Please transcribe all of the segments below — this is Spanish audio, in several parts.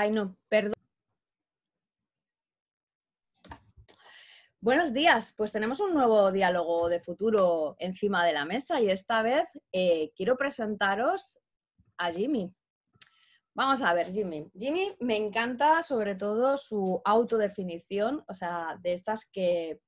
Ay, no, perdón. Buenos días, pues tenemos un nuevo diálogo de futuro encima de la mesa y esta vez eh, quiero presentaros a Jimmy. Vamos a ver, Jimmy. Jimmy me encanta sobre todo su autodefinición, o sea, de estas que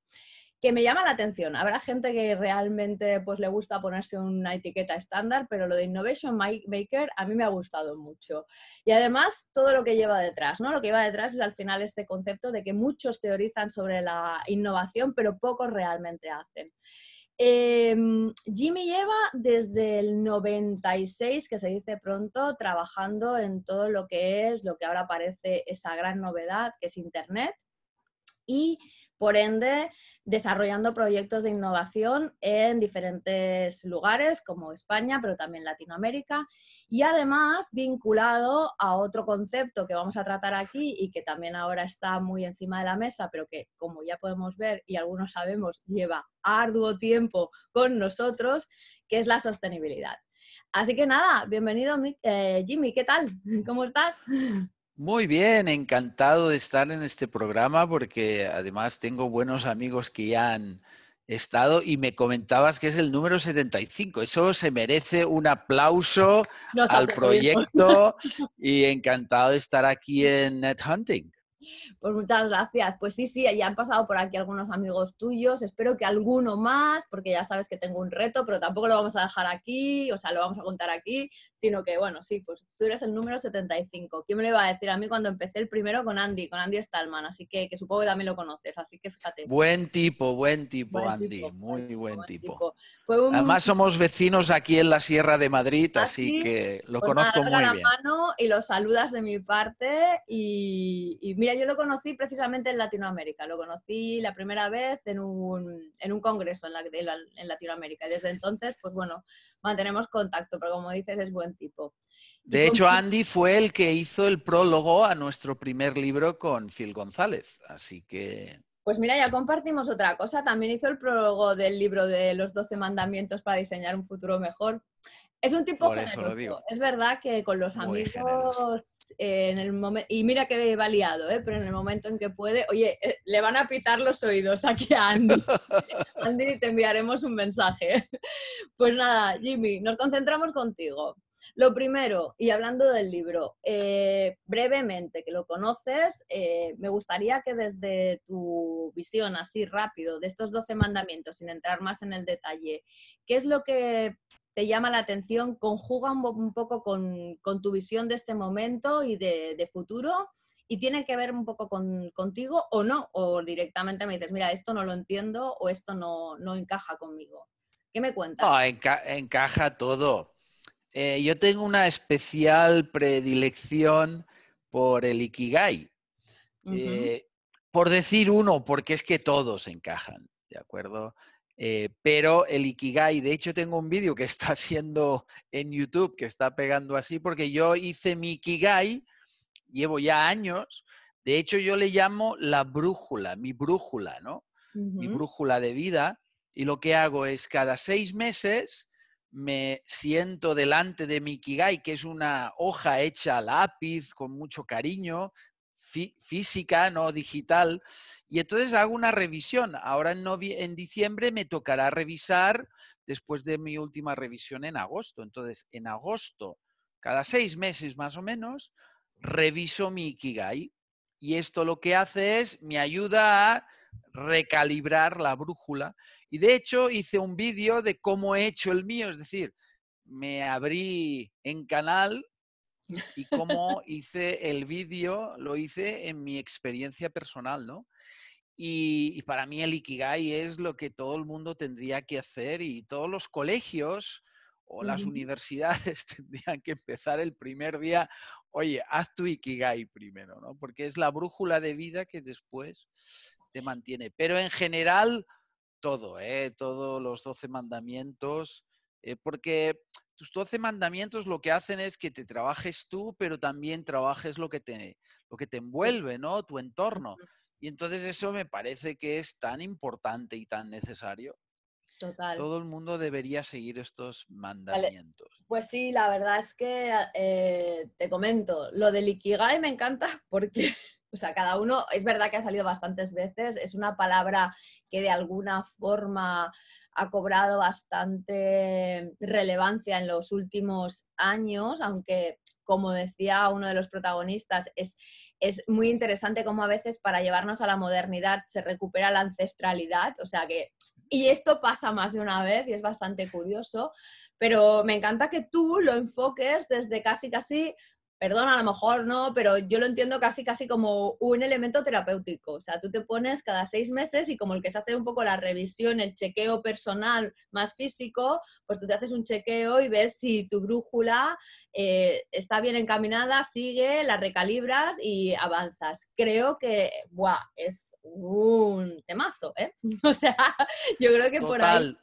que me llama la atención. Habrá gente que realmente pues, le gusta ponerse una etiqueta estándar, pero lo de Innovation Maker a mí me ha gustado mucho. Y además todo lo que lleva detrás, ¿no? Lo que lleva detrás es al final este concepto de que muchos teorizan sobre la innovación, pero pocos realmente hacen. Em, Jimmy lleva desde el 96, que se dice pronto, trabajando en todo lo que es, lo que ahora parece esa gran novedad, que es Internet. Y por ende, desarrollando proyectos de innovación en diferentes lugares como España, pero también Latinoamérica, y además vinculado a otro concepto que vamos a tratar aquí y que también ahora está muy encima de la mesa, pero que como ya podemos ver y algunos sabemos lleva arduo tiempo con nosotros, que es la sostenibilidad. Así que nada, bienvenido eh, Jimmy, ¿qué tal? ¿Cómo estás? Muy bien, encantado de estar en este programa porque además tengo buenos amigos que ya han estado y me comentabas que es el número 75. Eso se merece un aplauso al proyecto y encantado de estar aquí en Net Hunting. Pues muchas gracias. Pues sí, sí, ya han pasado por aquí algunos amigos tuyos. Espero que alguno más, porque ya sabes que tengo un reto, pero tampoco lo vamos a dejar aquí, o sea, lo vamos a contar aquí, sino que, bueno, sí, pues tú eres el número 75. ¿Quién me lo iba a decir a mí cuando empecé el primero con Andy, con Andy Stallman? Así que, que supongo que también lo conoces, así que fíjate. Buen tipo, buen tipo, Andy, muy buen, tipo. Además somos vecinos aquí en la Sierra de Madrid, ¿Ah, así que lo pues conozco muy la bien. mano y los saludas de mi parte y, y mira, yo lo conocí precisamente en Latinoamérica. Lo conocí la primera vez en un, en un congreso en, la, en Latinoamérica. Y desde entonces, pues bueno, mantenemos contacto, pero como dices, es buen tipo. De hecho, Andy fue el que hizo el prólogo a nuestro primer libro con Phil González. Así que pues mira, ya compartimos otra cosa. También hizo el prólogo del libro de los 12 mandamientos para diseñar un futuro mejor. Es un tipo generoso. Es verdad que con los amigos eh, en el momento y mira que va liado, ¿eh? pero en el momento en que puede, oye, eh, le van a pitar los oídos aquí a Andy. Andy, te enviaremos un mensaje. pues nada, Jimmy, nos concentramos contigo. Lo primero, y hablando del libro, brevemente, que lo conoces, me gustaría que desde tu visión así rápido de estos 12 mandamientos, sin entrar más en el detalle, ¿qué es lo que te llama la atención, conjuga un, poco con, tu visión de este momento y de, futuro y tiene que ver un poco contigo o no, o directamente me dices, mira, esto no lo entiendo o esto no, encaja conmigo. ¿Qué me cuentas? encaja todo. Eh, yo tengo una especial predilección por el Ikigai. Eh, por decir uno, porque es que todos encajan, ¿de acuerdo? Eh, pero el Ikigai, de hecho tengo un vídeo que está haciendo en YouTube, que está pegando así, porque yo hice mi Ikigai, llevo ya años, de hecho yo le llamo la brújula, mi brújula, ¿no? Mi brújula de vida, y lo que hago es cada seis meses me siento delante de mi Ikigai, que es una hoja hecha a lápiz con mucho cariño, física, no digital. Y entonces hago una revisión. Ahora en, en diciembre me tocará revisar después de mi última revisión en agosto. Entonces, en agosto, cada seis meses más o menos, reviso mi Ikigai. Y esto lo que hace es, me ayuda a recalibrar la brújula. Y de hecho hice un vídeo de cómo he hecho el mío, es decir, me abrí en canal y cómo hice el vídeo, lo hice en mi experiencia personal, ¿no? Y, para mí el Ikigai es lo que todo el mundo tendría que hacer y todos los colegios o las universidades tendrían que empezar el primer día, oye, haz tu Ikigai primero, ¿no? Porque es la brújula de vida que después te mantiene. Pero en general, todo, ¿eh? Todos los 12 mandamientos, eh, porque tus 12 mandamientos lo que hacen es que te trabajes tú, pero también trabajes lo que te, lo que te envuelve, ¿no? Tu entorno. Y entonces eso me parece que es tan importante y tan necesario. Todo el mundo debería seguir estos mandamientos. Pues sí, la verdad es que eh, te comento, lo del Ikigai me encanta porque, o sea, cada uno, es verdad que ha salido bastantes veces, es una palabra que de alguna forma ha cobrado bastante relevancia en los últimos años, aunque como decía uno de los protagonistas, es, es muy interesante cómo a veces para llevarnos a la modernidad se recupera la ancestralidad, o sea que, y esto pasa más de una vez y es bastante curioso, pero me encanta que tú lo enfoques desde casi casi perdón, a lo mejor no, pero yo lo entiendo casi casi como un elemento terapéutico. O sea, tú te pones cada seis meses y como el que se hace un poco la revisión, el chequeo personal más físico, pues tú te haces un chequeo y ves si tu brújula eh, está bien encaminada, sigue, la recalibras y avanzas. Creo que, ¡buah! Es un temazo, ¿eh? O sea, yo creo que por ahí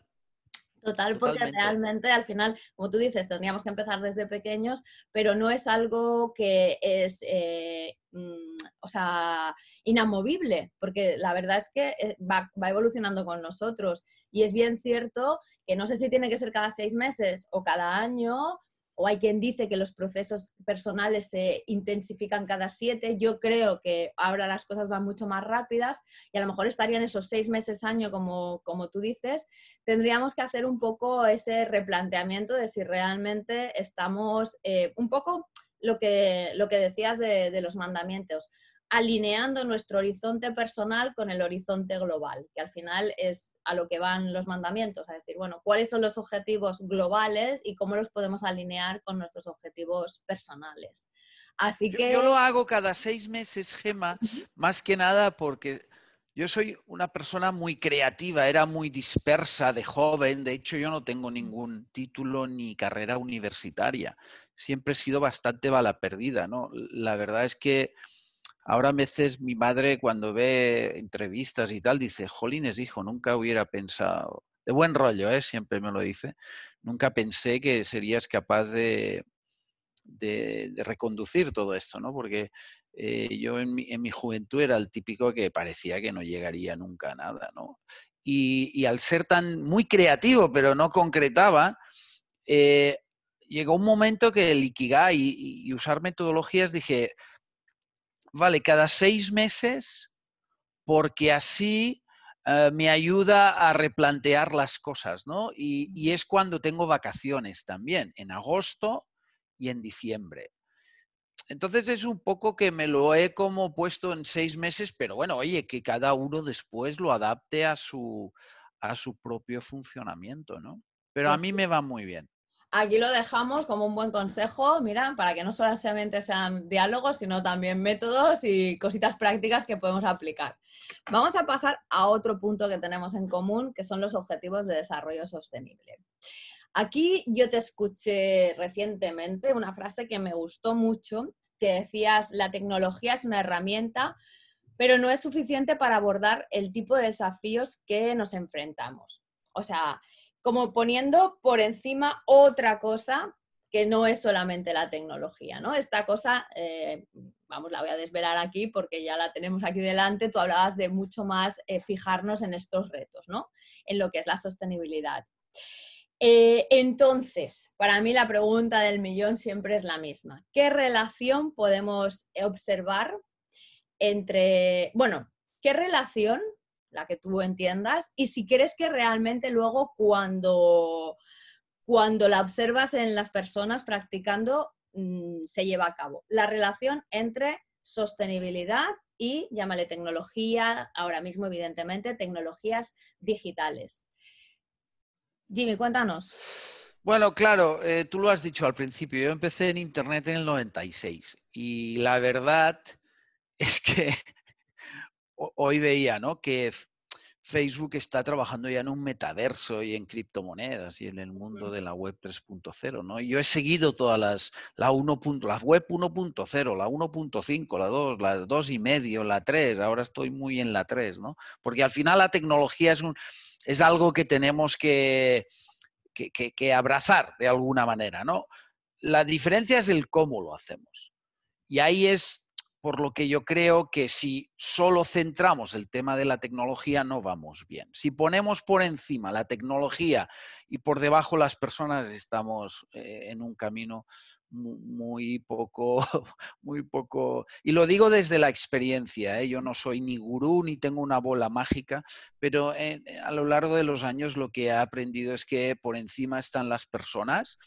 Total, porque realmente al final, como tú dices, tendríamos que empezar desde pequeños, pero no es algo que es, eh, mm, o sea, inamovible, porque la verdad es que eh, va, va, evolucionando con nosotros. Y es bien cierto que no sé si tiene que ser cada seis meses o cada año, o hay quien dice que los procesos personales se intensifican cada siete. Yo creo que ahora las cosas van mucho más rápidas y a lo mejor estarían esos seis meses, año, como, como tú dices. Tendríamos que hacer un poco ese replanteamiento de si realmente estamos eh, un poco lo que, lo que decías de, de los mandamientos alineando nuestro horizonte personal con el horizonte global, que al final es a lo que van los mandamientos, a decir, bueno, cuáles son los objetivos globales y cómo los podemos alinear con nuestros objetivos personales. Así que... Yo, lo hago cada seis meses, Gema, más que nada porque yo soy una persona muy creativa, era muy dispersa de joven, de hecho yo no tengo ningún título ni carrera universitaria, siempre he sido bastante bala perdida, ¿no? La verdad es que Ahora a veces mi madre cuando ve entrevistas y tal dice, Jolines, hijo, nunca hubiera pensado, de buen rollo, ¿eh? siempre me lo dice, nunca pensé que serías capaz de, de, reconducir todo esto, ¿no? Porque eh, yo en mi, en mi, juventud era el típico que parecía que no llegaría nunca a nada, ¿no? Y, al ser tan muy creativo, pero no concretaba, eh, llegó un momento que el Ikigai y, y usar metodologías dije, vale, cada seis meses, porque así eh, me ayuda a replantear las cosas, ¿no? Y, es cuando tengo vacaciones también, en agosto y en diciembre. Entonces es un poco que me lo he como puesto en seis meses, pero bueno, oye, que cada uno después lo adapte a su, a su propio funcionamiento, ¿no? Pero a mí me va muy bien. Aquí lo dejamos como un buen consejo, mira, para que no solamente sean diálogos, sino también métodos y cositas prácticas que podemos aplicar. Vamos a pasar a otro punto que tenemos en común, que son los objetivos de desarrollo sostenible. Aquí yo te escuché recientemente una frase que me gustó mucho, que decías, la tecnología es una herramienta, pero no es suficiente para abordar el tipo de desafíos que nos enfrentamos. O sea, como poniendo por encima otra cosa que no es solamente la tecnología, ¿no? Esta cosa, eh, vamos, la voy a desvelar aquí porque ya la tenemos aquí delante, tú hablabas de mucho más eh, fijarnos en estos retos, ¿no? En lo que es la sostenibilidad. Eh, entonces, para mí la pregunta del millón siempre es la misma. ¿Qué relación podemos observar entre, bueno, qué relación la que tú entiendas, y si crees que realmente luego cuando, cuando la observas en las personas practicando, mm, se lleva a cabo. La relación entre sostenibilidad y, llámale tecnología, ahora mismo evidentemente, tecnologías digitales. Jimmy, cuéntanos. Bueno, claro, eh, tú lo has dicho al principio, yo empecé en Internet en el 96 y la verdad es que hoy veía, ¿no? Que Facebook está trabajando ya en un metaverso y en criptomonedas y en el mundo de la web 3.0, ¿no? yo he seguido todas las, la 1. la web 1.0, la 1.5, la 2, la 2 y medio, la 3, ahora estoy muy en la 3, ¿no? Porque al final la tecnología es, un, es algo que tenemos que, que, que abrazar de alguna manera, ¿no? La diferencia es el cómo lo hacemos. Y ahí es por lo que yo creo que si solo centramos el tema de la tecnología no vamos bien. Si ponemos por encima la tecnología y por debajo las personas, estamos eh, en un camino muy poco, muy poco, y lo digo desde la experiencia, ¿eh? yo no soy ni gurú ni tengo una bola mágica, pero eh, a lo largo de los años lo que he aprendido es que por encima están las personas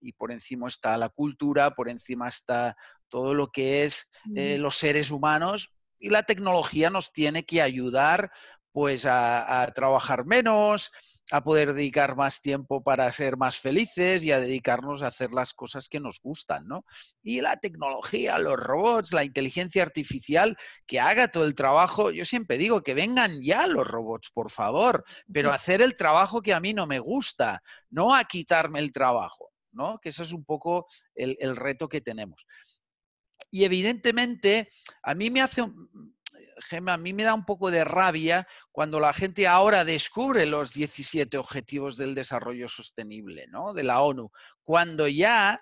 y por encima está la cultura, por encima está todo lo que es eh, los seres humanos y la tecnología nos tiene que ayudar pues a, trabajar menos, a poder dedicar más tiempo para ser más felices y a dedicarnos a hacer las cosas que nos gustan, ¿no? Y la tecnología, los robots, la inteligencia artificial, que haga todo el trabajo. Yo siempre digo que vengan ya los robots, por favor, pero hacer el trabajo que a mí no me gusta, no a quitarme el trabajo. ¿No? Que ese es un poco el, reto que tenemos. Y evidentemente, a mí me hace, Gemma, a mí me da un poco de rabia cuando la gente ahora descubre los 17 objetivos del desarrollo sostenible, ¿no? De la ONU, cuando ya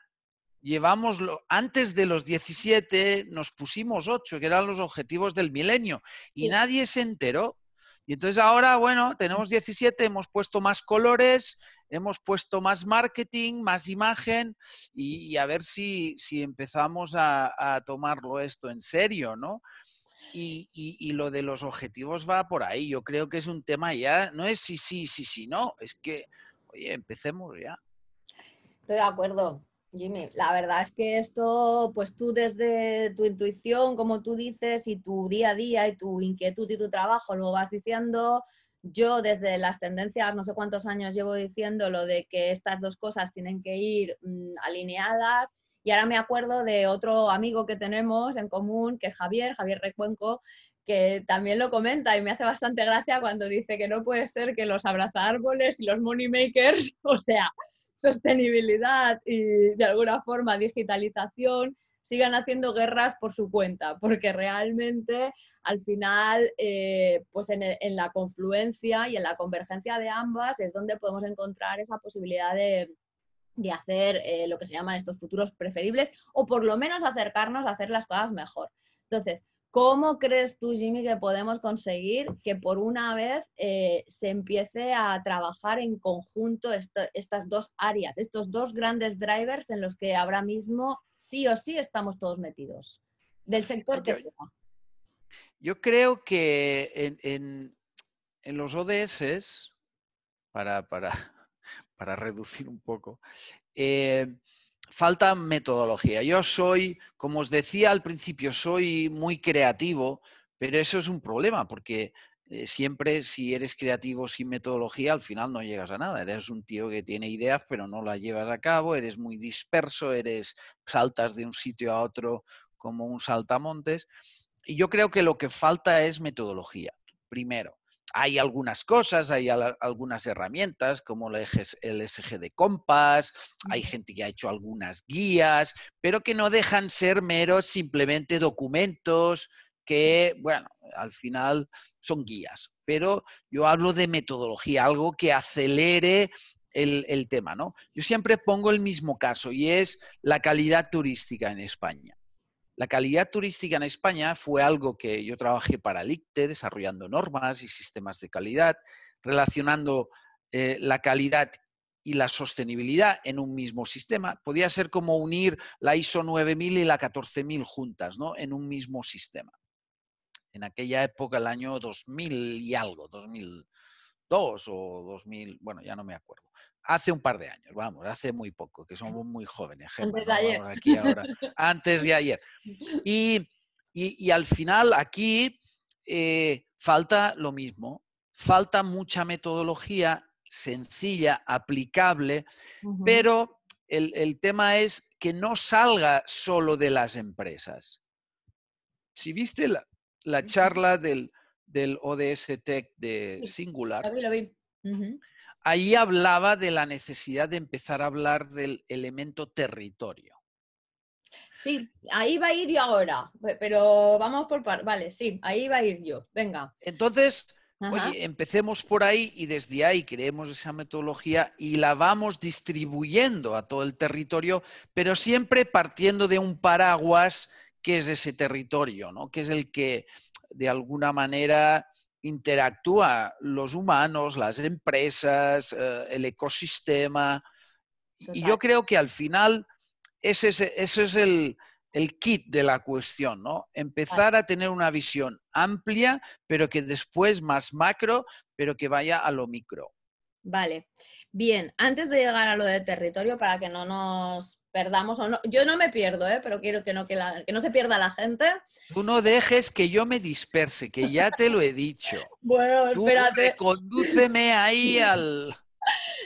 llevamos, antes de los 17 nos pusimos 8, que eran los objetivos del milenio, y nadie se enteró. Y entonces ahora, bueno, tenemos 17, hemos puesto más colores, hemos puesto más marketing, más imagen y, a ver si, si empezamos a, tomarlo esto en serio, ¿no? Y, y, lo de los objetivos va por ahí. Yo creo que es un tema ya, no es sí, sí, sí, sí, no, es que, oye, empecemos ya. Estoy de acuerdo. Jimmy, la verdad es que esto, pues tú desde tu intuición, como tú dices, y tu día a día y tu inquietud y tu trabajo lo vas diciendo. Yo desde las tendencias, no sé cuántos años llevo diciendo lo de que estas dos cosas tienen que ir mm, alineadas. Y ahora me acuerdo de otro amigo que tenemos en común, que es Javier, Javier Recuenco, que también lo comenta y me hace bastante gracia cuando dice que no puede ser que los árboles y los money makers, o sea, sostenibilidad y de alguna forma digitalización, sigan haciendo guerras por su cuenta, porque realmente al final, eh, pues en, la confluencia y en la convergencia de ambas es donde podemos encontrar esa posibilidad de, hacer eh, lo que se llaman estos futuros preferibles o por lo menos acercarnos a hacer las cosas mejor. Entonces, ¿Cómo crees tú, Jimmy, que podemos conseguir que por una vez eh, se empiece a trabajar en conjunto estas dos áreas, estos dos grandes drivers en los que ahora mismo sí o sí estamos todos metidos? Del sector que yo, yo creo que en, los ODS, para, para, para reducir un poco, eh, falta metodología. Yo soy, como os decía al principio, soy muy creativo, pero eso es un problema porque eh, siempre si eres creativo sin metodología, al final no llegas a nada. Eres un tío que tiene ideas, pero no las llevas a cabo, eres muy disperso, eres saltas de un sitio a otro como un saltamontes. Y yo creo que lo que falta es metodología, primero hay algunas cosas, hay algunas herramientas como el, SG de Compass, hay gente que ha hecho algunas guías, pero que no dejan ser meros simplemente documentos que, bueno, al final son guías. Pero yo hablo de metodología, algo que acelere el, el tema, ¿no? Yo siempre pongo el mismo caso y es la calidad turística en España. La calidad turística en España fue algo que yo trabajé para el ICTE, desarrollando normas y sistemas de calidad, relacionando eh, la calidad y la sostenibilidad en un mismo sistema. Podía ser como unir la ISO 9000 y la 14000 juntas, ¿no? En un mismo sistema. En aquella época, el año 2000 y algo, 2002 o 2000, bueno, ya no me acuerdo hace un par de años, vamos, hace muy poco, que somos muy jóvenes. antes de ayer. antes de ayer. Y, al final aquí eh, falta lo mismo, falta mucha metodología sencilla, aplicable, pero el, tema es que no salga solo de las empresas. Si viste la, charla del, del, ODS Tech de Singular, ahí hablaba de la necesidad de empezar a hablar del elemento territorio. Sí, ahí va a ir yo ahora, pero vamos por par. Vale, sí, ahí va a ir yo. Venga. Entonces, oye, empecemos por ahí y desde ahí creemos esa metodología y la vamos distribuyendo a todo el territorio, pero siempre partiendo de un paraguas qué es ese territorio, ¿no? ¿Qué es el que de alguna manera interactúa los humanos, las empresas, eh, el ecosistema. Y yo creo que al final ese es, el, kit de la cuestión, ¿no? Empezar a tener una visión amplia, pero que después más macro, pero que vaya a lo micro. Vale. Bien, antes de llegar a lo de territorio, para que no nos perdamos o no, yo no me pierdo, ¿eh? pero quiero que no, que, no se pierda la gente. Tú no dejes que yo me disperse, que ya te lo he dicho. bueno, Tú espérate. Condúceme ahí al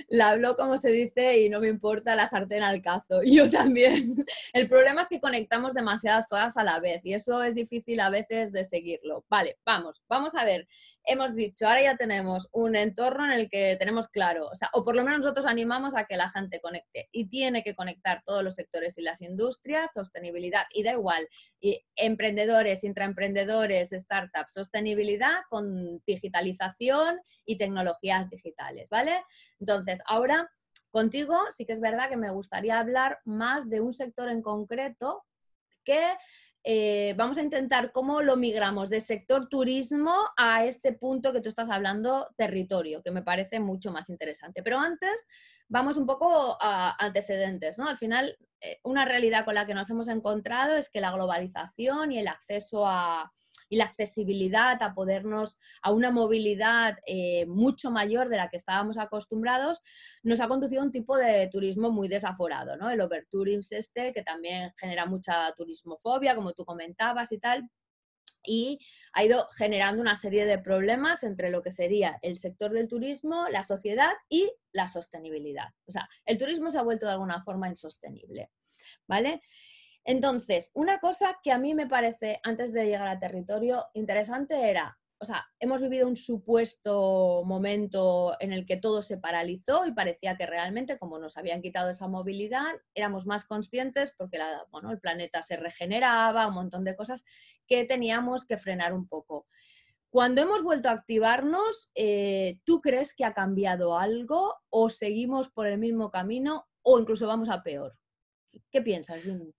la hablo como se dice y no me importa la sartén al cazo. Yo también. El problema es que conectamos demasiadas cosas a la vez y eso es difícil a veces de seguirlo. Vale, vamos, vamos a ver. Hemos dicho, ahora ya tenemos un entorno en el que tenemos claro, o sea, o por lo menos nosotros animamos a que la gente conecte y tiene que conectar todos los sectores y las industrias, sostenibilidad, y da igual, y emprendedores, intraemprendedores, startups, sostenibilidad con digitalización y tecnologías digitales, ¿vale? Entonces, ahora contigo sí que es verdad que me gustaría hablar más de un sector en concreto que eh, vamos a intentar cómo lo migramos del sector turismo a este punto que tú estás hablando, territorio, que me parece mucho más interesante. Pero antes, vamos un poco a antecedentes, ¿no? Al final, eh, una realidad con la que nos hemos encontrado es que la globalización y el acceso a, y la accesibilidad a podernos, a una movilidad eh, mucho mayor de la que estábamos acostumbrados, nos ha conducido a un tipo de turismo muy desaforado, ¿no? El overtourism este, que también genera mucha turismofobia, como tú comentabas y tal, y ha ido generando una serie de problemas entre lo que sería el sector del turismo, la sociedad y la sostenibilidad. O sea, el turismo se ha vuelto de alguna forma insostenible, ¿vale? Entonces, una cosa que a mí me parece, antes de llegar a territorio, interesante era, o sea, hemos vivido un supuesto momento en el que todo se paralizó y parecía que realmente, como nos habían quitado esa movilidad, éramos más conscientes porque el planeta se regeneraba, un montón de cosas que teníamos que frenar un poco. Cuando hemos vuelto a activarnos, eh, ¿tú crees que ha cambiado algo o seguimos por el mismo camino o incluso vamos a peor? ¿Qué piensas, Jimmy?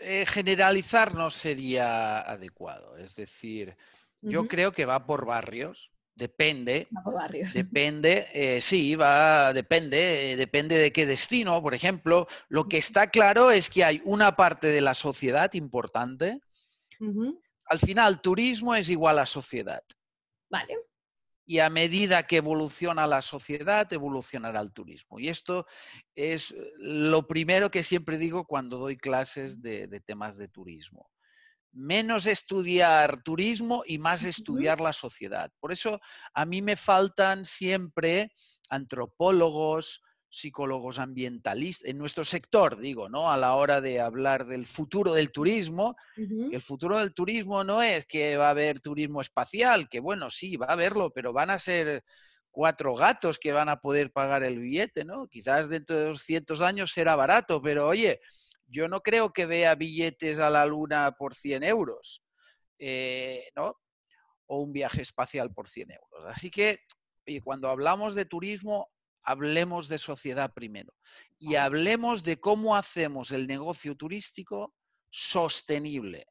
Eh, generalizar no sería adecuado. Es decir, yo creo que va por barrios. Depende. por barrios. Depende, eh, sí, va, depende, eh, depende de qué destino. Por ejemplo, lo que está claro es que hay una parte de la sociedad importante. Al final, turismo es igual a sociedad. Vale y a medida que evoluciona la sociedad, evolucionará el turismo. Y esto es lo primero que siempre digo cuando doy clases de, temas de turismo. Menos estudiar turismo y más estudiar la sociedad. Por eso a mí me faltan siempre antropólogos, psicólogos ambientalistas, en nuestro sector, digo, ¿no? A la hora de hablar del futuro del turismo, el futuro del turismo no es que va a haber turismo espacial, que bueno, sí, va a haberlo, pero van a ser cuatro gatos que van a poder pagar el billete, ¿no? Quizás dentro de 200 años será barato, pero oye, yo no creo que vea billetes a la luna por 100 euros, eh, ¿no? O un viaje espacial por 100 euros. Así que, oye, cuando hablamos de turismo, hablemos de sociedad primero y hablemos de cómo hacemos el negocio turístico sostenible.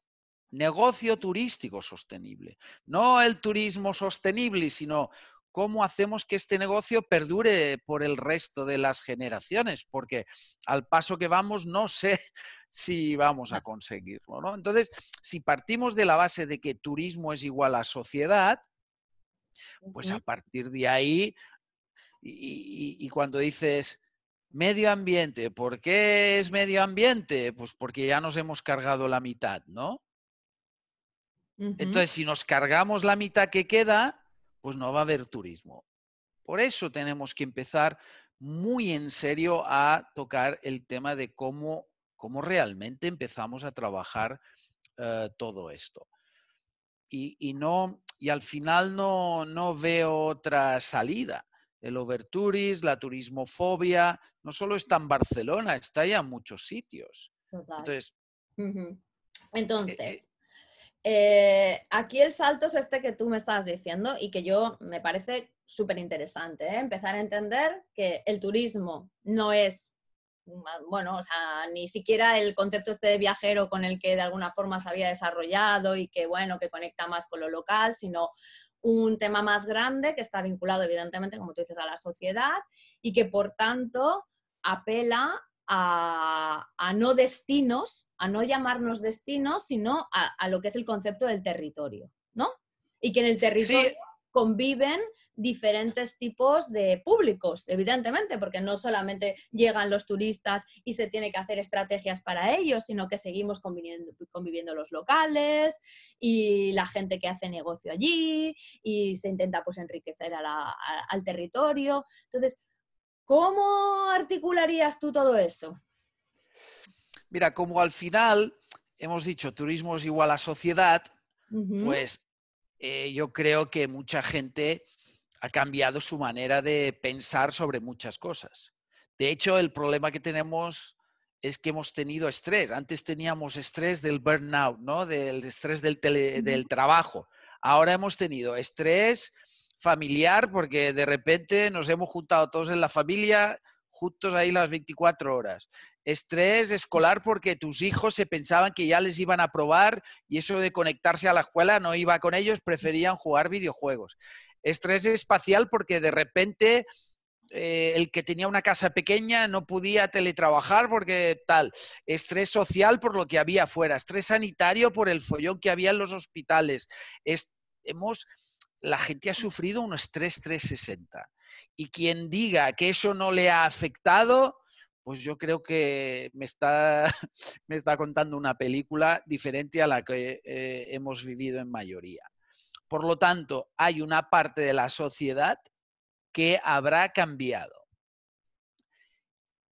Negocio turístico sostenible. No el turismo sostenible, sino cómo hacemos que este negocio perdure por el resto de las generaciones, porque al paso que vamos no sé si vamos a conseguirlo. ¿no? Entonces, si partimos de la base de que turismo es igual a sociedad, pues a partir de ahí y, cuando dices medio ambiente, ¿por qué es medio ambiente? Pues porque ya nos hemos cargado la mitad, ¿no? Entonces, si nos cargamos la mitad que queda, pues no va a haber turismo. Por eso tenemos que empezar muy en serio a tocar el tema de cómo, cómo realmente empezamos a trabajar eh, todo esto. Y, y, no, y al final no, no veo otra salida el overtourism, la turismofobia, no solo está en Barcelona, está ya en muchos sitios. Entonces, e, Entonces e eh, aquí el salto es este que tú me estás diciendo y que yo me parece súper interesante, ¿eh? empezar a entender que el turismo no es bueno, o sea, ni siquiera el concepto este de viajero con el que de alguna forma se había desarrollado y que, bueno, que conecta más con lo local, sino un tema más grande que está vinculado, evidentemente, como tú dices, a la sociedad y que, por tanto, apela a, no destinos, a no llamarnos destinos, sino a, lo que es el concepto del territorio, ¿no? Y que en el territorio conviven diferentes tipos de públicos, evidentemente, porque no solamente llegan los turistas y se tiene que hacer estrategias para ellos, sino que seguimos conviviendo, conviviendo los locales y la gente que hace negocio allí y se intenta pues enriquecer al territorio. Entonces, ¿cómo articularías tú todo eso? Mira, como al final hemos dicho turismo es igual a sociedad, pues eh, yo creo que mucha gente ha cambiado su manera de pensar sobre muchas cosas. De hecho, el problema que tenemos es que hemos tenido estrés. Antes teníamos estrés del burnout, ¿no? Del estrés del, del trabajo. Ahora hemos tenido estrés familiar porque de repente nos hemos juntado todos en la familia, juntos ahí las 24 horas. Estrés escolar porque tus hijos se pensaban que ya les iban a probar y eso de conectarse a la escuela no iba con ellos, preferían jugar videojuegos. Estrés espacial porque de repente eh, el que tenía una casa pequeña no podía teletrabajar porque tal. Estrés social por lo que había afuera. Estrés sanitario por el follón que había en los hospitales. hemos, la gente ha sufrido un estrés 360. Y quien diga que eso no le ha afectado, pues yo creo que me está, me está contando una película diferente a la que eh, hemos vivido en mayoría. Por lo tanto, hay una parte de la sociedad que habrá cambiado.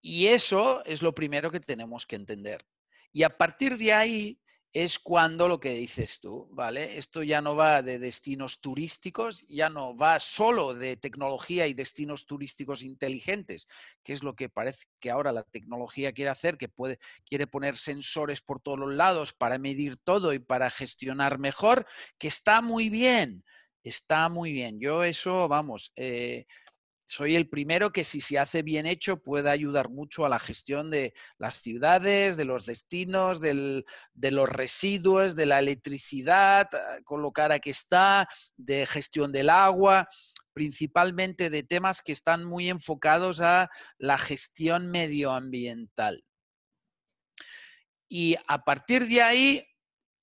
Y eso es lo primero que tenemos que entender. Y a partir de ahí es cuando lo que dices tú, ¿vale? Esto ya no va de destinos turísticos, ya no va solo de tecnología y destinos turísticos inteligentes, que es lo que parece que ahora la tecnología quiere hacer, que puede, quiere poner sensores por todos los lados para medir todo y para gestionar mejor, que está muy bien, está muy bien. Yo eso, vamos, eh, soy el primero que si se hace bien hecho puede ayudar mucho a la gestión de las ciudades, de los destinos, de los residuos, de la electricidad, ah, con lo cara que está, de gestión del agua, principalmente de temas que están muy enfocados a la gestión medioambiental. Y a partir de ahí,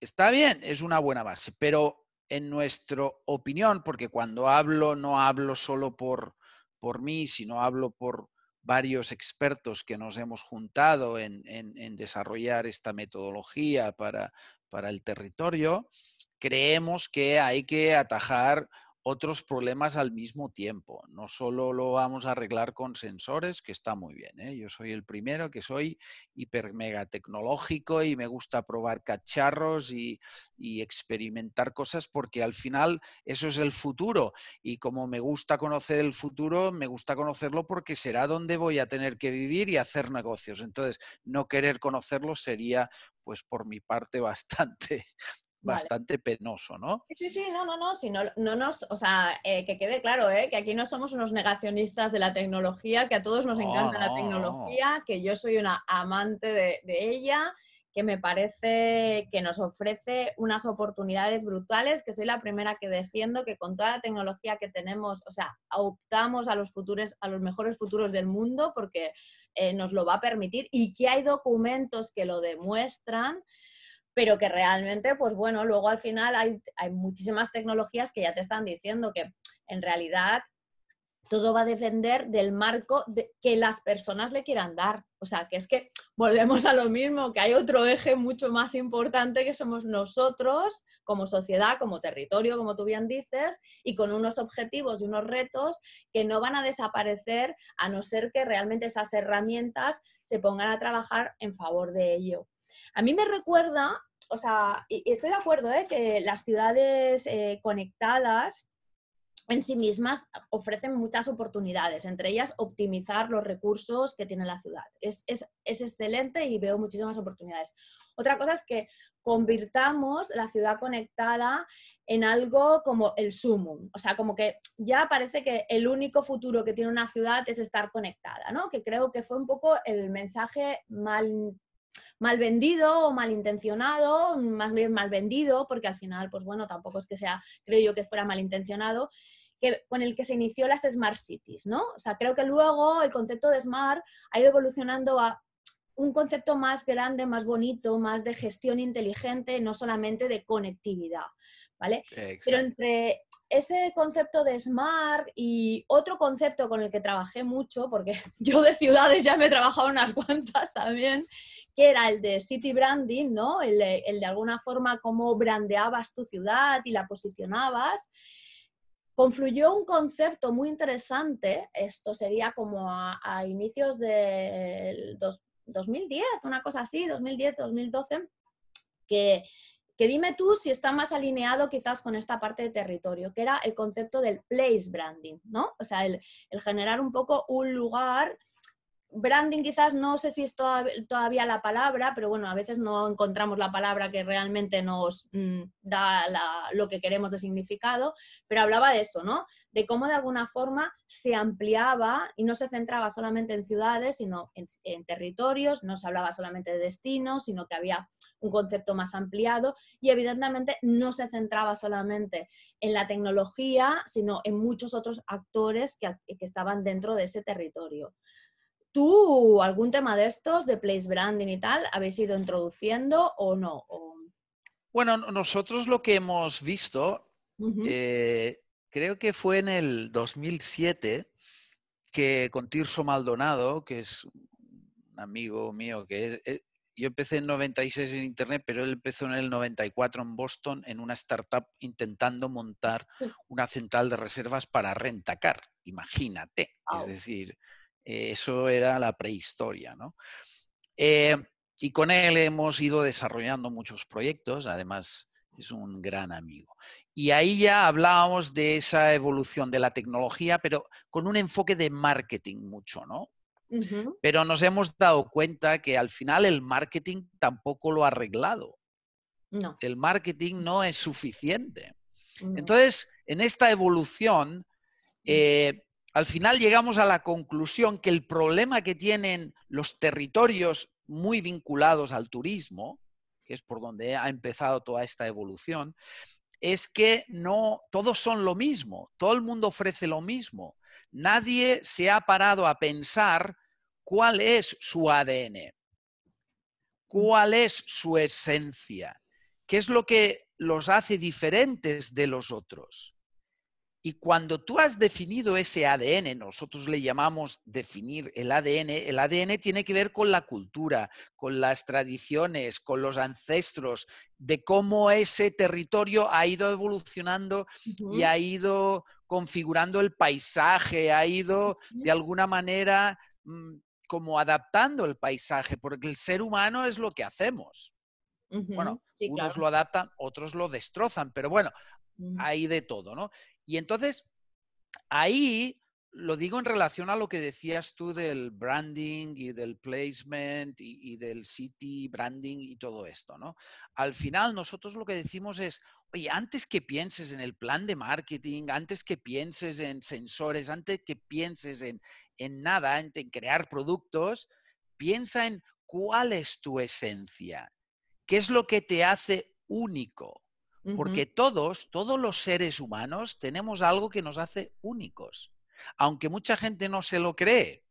está bien, es una buena base, pero en nuestra opinión, porque cuando hablo no hablo solo por, por mí, sino hablo por varios expertos que nos hemos juntado en, desarrollar esta metodología para, para el territorio, creemos que hay que atajar otros problemas al mismo tiempo. No solo lo vamos a arreglar con sensores, que está muy bien. ¿eh? Yo soy el primero que soy hiper mega tecnológico y me gusta probar cacharros y, y, experimentar cosas porque al final eso es el futuro. Y como me gusta conocer el futuro, me gusta conocerlo porque será donde voy a tener que vivir y hacer negocios. Entonces, no querer conocerlo sería, pues por mi parte, bastante, bastante penoso, ¿no? Sí, sí, no, no, no, si no, no nos, o sea, eh, que quede claro, ¿eh? que aquí no somos unos negacionistas de la tecnología, que a todos nos encanta la tecnología, que yo soy una amante de, de, ella, que me parece que nos ofrece unas oportunidades brutales, que soy la primera que defiendo, que con toda la tecnología que tenemos, o sea, optamos a los futuros, a los mejores futuros del mundo, porque eh, nos lo va a permitir y que hay documentos que lo demuestran pero que realmente, pues bueno, luego al final hay, muchísimas tecnologías que ya te están diciendo que en realidad todo va a depender del marco que las personas le quieran dar. O sea, que es que volvemos a lo mismo, que hay otro eje mucho más importante que somos nosotros como sociedad, como territorio, como tú bien dices, y con unos objetivos y unos retos que no van a desaparecer a no ser que realmente esas herramientas se pongan a trabajar en favor de ello. A mí me recuerda, o sea, y estoy de acuerdo, ¿eh? que las ciudades eh, conectadas en sí mismas ofrecen muchas oportunidades, entre ellas optimizar los recursos que tiene la ciudad. Es, es, excelente y veo muchísimas oportunidades. Otra cosa es que convirtamos la ciudad conectada en algo como el sumum, o sea, como que ya parece que el único futuro que tiene una ciudad es estar conectada, ¿no? Que creo que fue un poco el mensaje mal mal vendido o malintencionado, más bien mal vendido, porque al final, pues bueno, tampoco es que sea, creo yo que fuera malintencionado, que, con el que se inició las Smart Cities, ¿no? O sea, creo que luego el concepto de Smart ha ido evolucionando a un concepto más grande, más bonito, más de gestión inteligente, no solamente de conectividad, ¿vale? Pero entre ese concepto de smart y otro concepto con el que trabajé mucho, porque yo de ciudades ya me he trabajado unas cuantas también, que era el de city branding, ¿no? El de, alguna forma cómo brandeabas tu ciudad y la posicionabas. Confluyó un concepto muy interesante, esto sería como a, inicios del 2010, una cosa así, 2010, 2012, que, que dime tú si está más alineado quizás con esta parte de territorio, que era el concepto del place branding, ¿no? O sea, el generar un poco un lugar branding quizás no sé si es todavía la palabra, pero bueno, a veces no encontramos la palabra que realmente nos mm, da lo que queremos de significado, pero hablaba de eso, ¿no? De cómo de alguna forma se ampliaba y no se centraba solamente en ciudades, sino en, territorios, no se hablaba solamente de destinos, sino que había un concepto más ampliado y evidentemente no se centraba solamente en la tecnología, sino en muchos otros actores que estaban dentro de ese territorio. ¿Tú algún tema de estos, de place branding y tal, habéis ido introduciendo o no? Bueno, nosotros lo que hemos visto, eh, creo que fue en el 2007, que con Tirso Maldonado, que es un amigo mío, que eh, yo empecé en 96 en Internet, pero él empezó en el 94 en Boston en una startup intentando montar una central de reservas para rentacar. Imagínate. Es decir, eso era la prehistoria, ¿no? Eh, y con él hemos ido desarrollando muchos proyectos, además es un gran amigo. Y ahí ya hablábamos de esa evolución de la tecnología, pero con un enfoque de marketing mucho, ¿no? Pero nos hemos dado cuenta que al final el marketing tampoco lo ha arreglado. No. El marketing no es suficiente. Entonces, en esta evolución, eh, al final llegamos a la conclusión que el problema que tienen los territorios muy vinculados al turismo, que es por donde ha empezado toda esta evolución, es que no todos son lo mismo, todo el mundo ofrece lo mismo. Nadie se ha parado a pensar cuál es su ADN, cuál es su esencia, qué es lo que los hace diferentes de los otros. Y cuando tú has definido ese ADN, nosotros le llamamos definir el ADN, el ADN tiene que ver con la cultura, con las tradiciones, con los ancestros, de cómo ese territorio ha ido evolucionando y ha ido configurando el paisaje, ha ido de alguna manera mm, como adaptando el paisaje, porque el ser humano es lo que hacemos. Bueno, unos lo adaptan, otros lo destrozan, pero bueno, hay de todo, ¿no? Y entonces, ahí lo digo en relación a lo que decías tú del branding y del placement y, del city branding y todo esto, ¿no? Al final nosotros lo que decimos es, oye, antes que pienses en el plan de marketing, antes que pienses en sensores, antes que pienses en, en nada, en crear productos, piensa en cuál es tu esencia, qué es lo que te hace único. Porque todos, todos los seres humanos tenemos algo que nos hace únicos. Aunque mucha gente no se lo cree,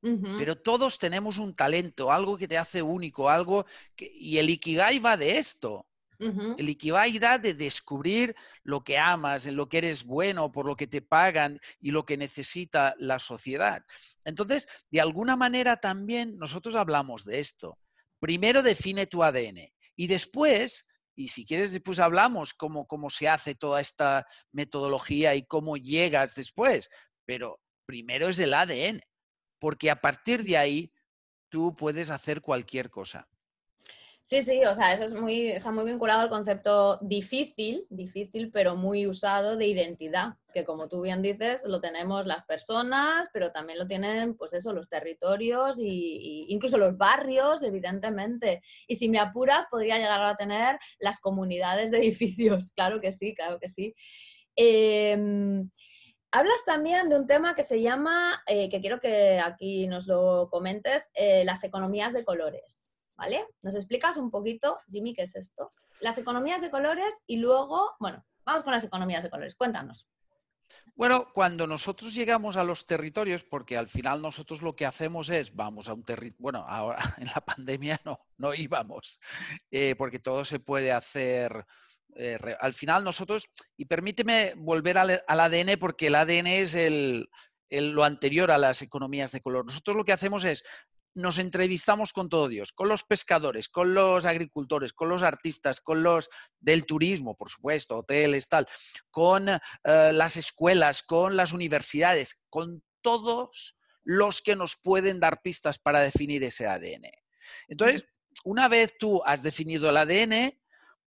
pero todos tenemos un talento, algo que te hace único, algo que... Y el Ikigai va de esto. El Ikigai da de descubrir lo que amas, en lo que eres bueno, por lo que te pagan y lo que necesita la sociedad. Entonces, de alguna manera también nosotros hablamos de esto. Primero define tu ADN y después y si quieres, después hablamos cómo, cómo se hace toda esta metodología y cómo llegas después. Pero primero es el ADN, porque a partir de ahí tú puedes hacer cualquier cosa. Sí, sí, o sea, eso es muy, está muy vinculado al concepto difícil, difícil, pero muy usado de identidad, que como tú bien dices, lo tenemos las personas, pero también lo tienen, pues eso, los territorios y, incluso los barrios, evidentemente. Y si me apuras, podría llegar a tener las comunidades de edificios, claro que sí, claro que sí. Em, hablas también de un tema que se llama, eh, que quiero que aquí nos lo comentes, eh, las economías de colores. ¿vale? ¿Nos explicas un poquito, Jimmy, qué es esto? Las economías de colores y luego, bueno, vamos con las economías de colores. Cuéntanos. Bueno, cuando nosotros llegamos a los territorios, porque al final nosotros lo que hacemos es, vamos a un territorio, bueno, ahora en la pandemia no, no íbamos, eh, porque todo se puede hacer. Eh, al final nosotros, y permíteme volver al, ADN, porque el ADN es el, lo anterior a las economías de color. Nosotros lo que hacemos es nos entrevistamos con todo Dios, con los pescadores, con los agricultores, con los artistas, con los del turismo, por supuesto, hoteles, tal, con eh, las escuelas, con las universidades, con todos los que nos pueden dar pistas para definir ese ADN. Entonces, una vez tú has definido el ADN,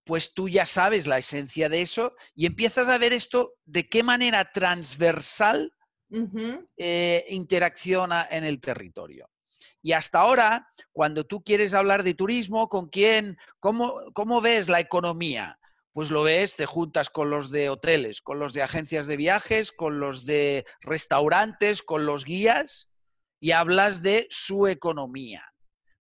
pues tú ya sabes la esencia de eso y empiezas a ver esto de qué manera transversal eh, interacciona en el territorio. Y hasta ahora, cuando tú quieres hablar de turismo, ¿con quién? ¿Cómo, ves la economía? Pues lo ves, te juntas con los de hoteles, con los de agencias de viajes, con los de restaurantes, con los guías y hablas de su economía.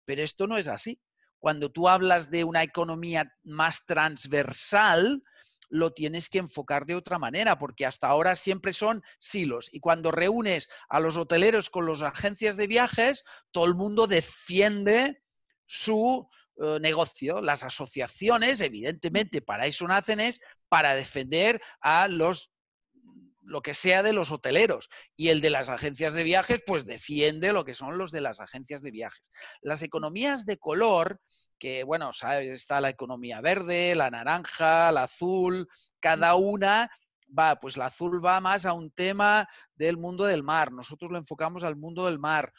Pero esto no es así. Cuando tú hablas de una economía más transversal, lo tienes que enfocar de otra manera, porque hasta ahora siempre son silos. Y cuando reúnes a los hoteleros con las agencias de viajes, todo el mundo defiende su eh, negocio. Las asociaciones, evidentemente, para eso nacen es para defender a los lo que sea de los hoteleros y el de las agencias de viajes pues defiende lo que son los de las agencias de viajes. Las economías de color que, bueno, ¿sabes? Está la economía verde, la naranja, la azul, cada una va, pues la azul va más a un tema del mundo del mar, nosotros lo enfocamos al mundo del mar.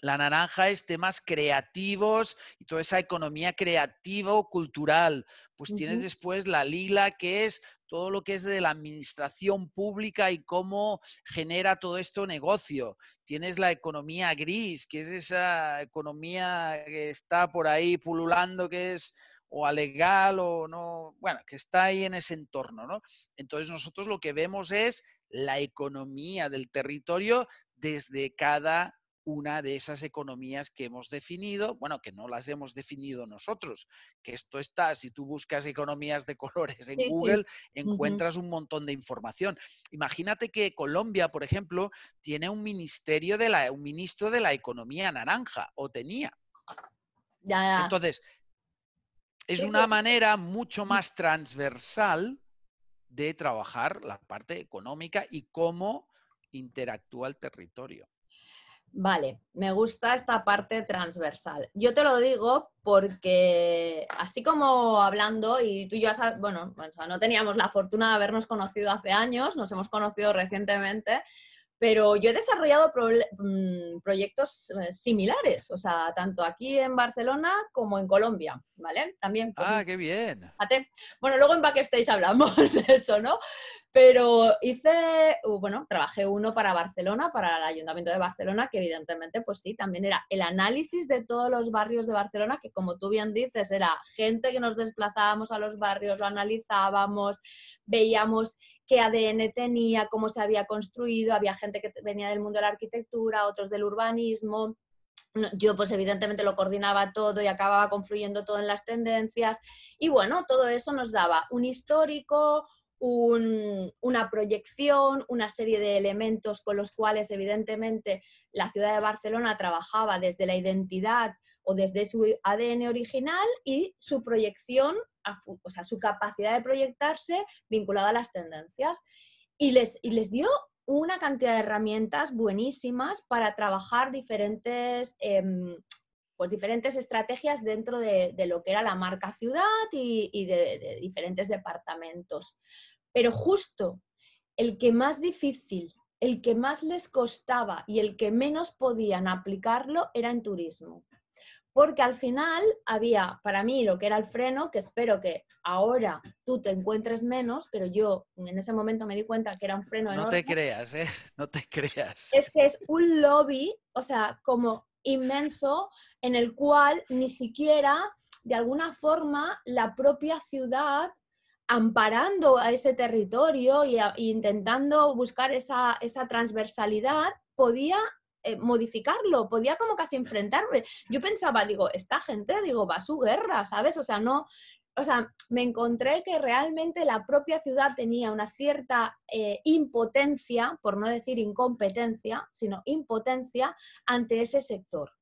La naranja es temas creativos y toda esa economía creativo-cultural. Pues tienes después la lila, que es todo lo que es de la administración pública y cómo genera todo esto negocio. Tienes la economía gris, que es esa economía que está por ahí pululando, que es o alegal o no, bueno, que está ahí en ese entorno, ¿no? Entonces nosotros lo que vemos es la economía del territorio desde cada una de esas economías que hemos definido, bueno, que no las hemos definido nosotros, que esto está, si tú buscas economías de colores en Google, encuentras un montón de información. Imagínate que Colombia, por ejemplo, tiene un ministerio de la, un ministro de la economía naranja, o tenía. Entonces, es una manera mucho más transversal de trabajar la parte económica y cómo interactúa el territorio. Vale, me gusta esta parte transversal. Yo te lo digo porque así como hablando, y tú y yo, bueno, no teníamos la fortuna de habernos conocido hace años, nos hemos conocido recientemente, pero yo he desarrollado mm, proyectos eh, similares, o sea, tanto aquí en Barcelona como en Colombia, ¿vale? También. Ah, qué bien. Bueno, luego en Backstage hablamos de eso, ¿no? Pero hice, uh, bueno, trabajé uno para Barcelona, para el Ayuntamiento de Barcelona, que evidentemente, pues sí, también era el análisis de todos los barrios de Barcelona, que como tú bien dices, era gente que nos desplazábamos a los barrios, lo analizábamos, veíamos qué ADN tenía, cómo se había construido, había gente que venía del mundo de la arquitectura, otros del urbanismo. Yo pues evidentemente lo coordinaba todo y acababa confluyendo todo en las tendencias. Y bueno, todo eso nos daba un histórico, una proyección, una serie de elementos con los cuales evidentemente la ciudad de Barcelona trabajaba desde la identidad o desde su ADN original y su proyección, o sea, su capacidad de proyectarse vinculada a las tendencias. Y les, y les dio una cantidad de herramientas buenísimas para trabajar diferentes, em, pues diferentes estrategias dentro de, lo que era la marca ciudad y, de diferentes departamentos. Pero justo el que más difícil, el que más les costaba y el que menos podían aplicarlo era en turismo. porque al final había para mí lo que era el freno, que espero que ahora tú te encuentres menos, pero yo en ese momento me di cuenta que era un freno No te creas, ¿eh? No te creas. Es que es un lobby, o sea, como inmenso, en el cual ni siquiera, de alguna forma, la propia ciudad amparando a ese territorio e intentando buscar esa, esa transversalidad, podía eh, modificarlo, podía como casi enfrentarme. Yo pensaba, digo, esta gente, digo, va a su guerra, ¿sabes? O sea, no, o sea, me encontré que realmente la propia ciudad tenía una cierta eh, impotencia, por no decir incompetencia, sino impotencia ante ese sector.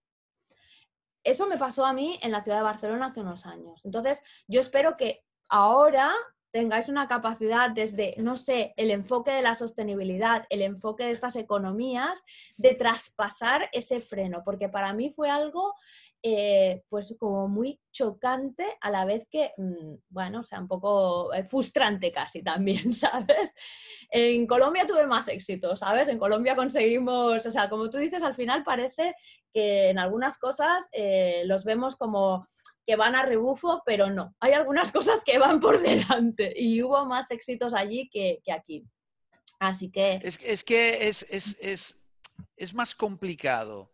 Eso me pasó a mí en la ciudad de Barcelona hace unos años. Entonces, yo espero que ahora tengáis una capacidad desde, no sé, el enfoque de la sostenibilidad, el enfoque de estas economías, de traspasar ese freno, porque para mí fue algo eh, pues como muy chocante a la vez que, mm, bueno, o sea, un poco eh, frustrante casi también, ¿sabes? En Colombia tuve más éxito, ¿sabes? En Colombia conseguimos, o sea, como tú dices, al final parece que en algunas cosas eh, los vemos como que van a rebufo, pero no. Hay algunas cosas que van por delante y hubo más éxitos allí que, aquí. Así que... Es, que es, es, más complicado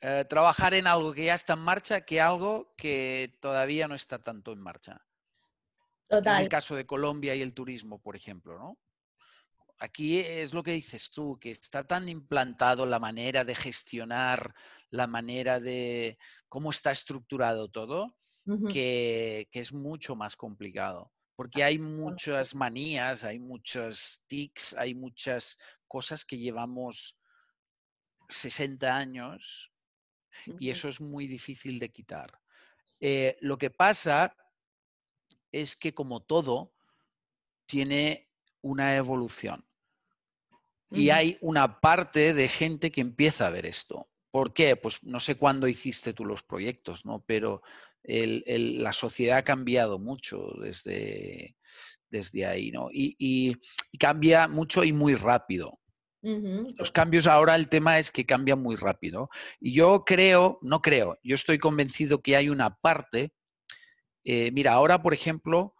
eh, trabajar en algo que ya está en marcha que algo que todavía no está tanto en marcha. Total. En el caso de Colombia y el turismo, por ejemplo, ¿no? Aquí es lo que dices tú, que está tan implantado la manera de gestionar, la manera de cómo está estructurado todo, que, es mucho más complicado, porque hay muchas manías, hay muchos tics, hay muchas cosas que llevamos 60 años y eso es muy difícil de quitar. Eh, lo que pasa es que como todo, tiene una evolución. Y hay una parte de gente que empieza a ver esto. ¿Por qué? Pues no sé cuándo hiciste tú los proyectos, ¿no? Pero la sociedad ha cambiado mucho desde, desde ahí, ¿no? Y, cambia mucho y muy rápido. Los cambios ahora, el tema es que cambian muy rápido. Y yo creo, no creo, yo estoy convencido que hay una parte, eh, mira, ahora, por ejemplo,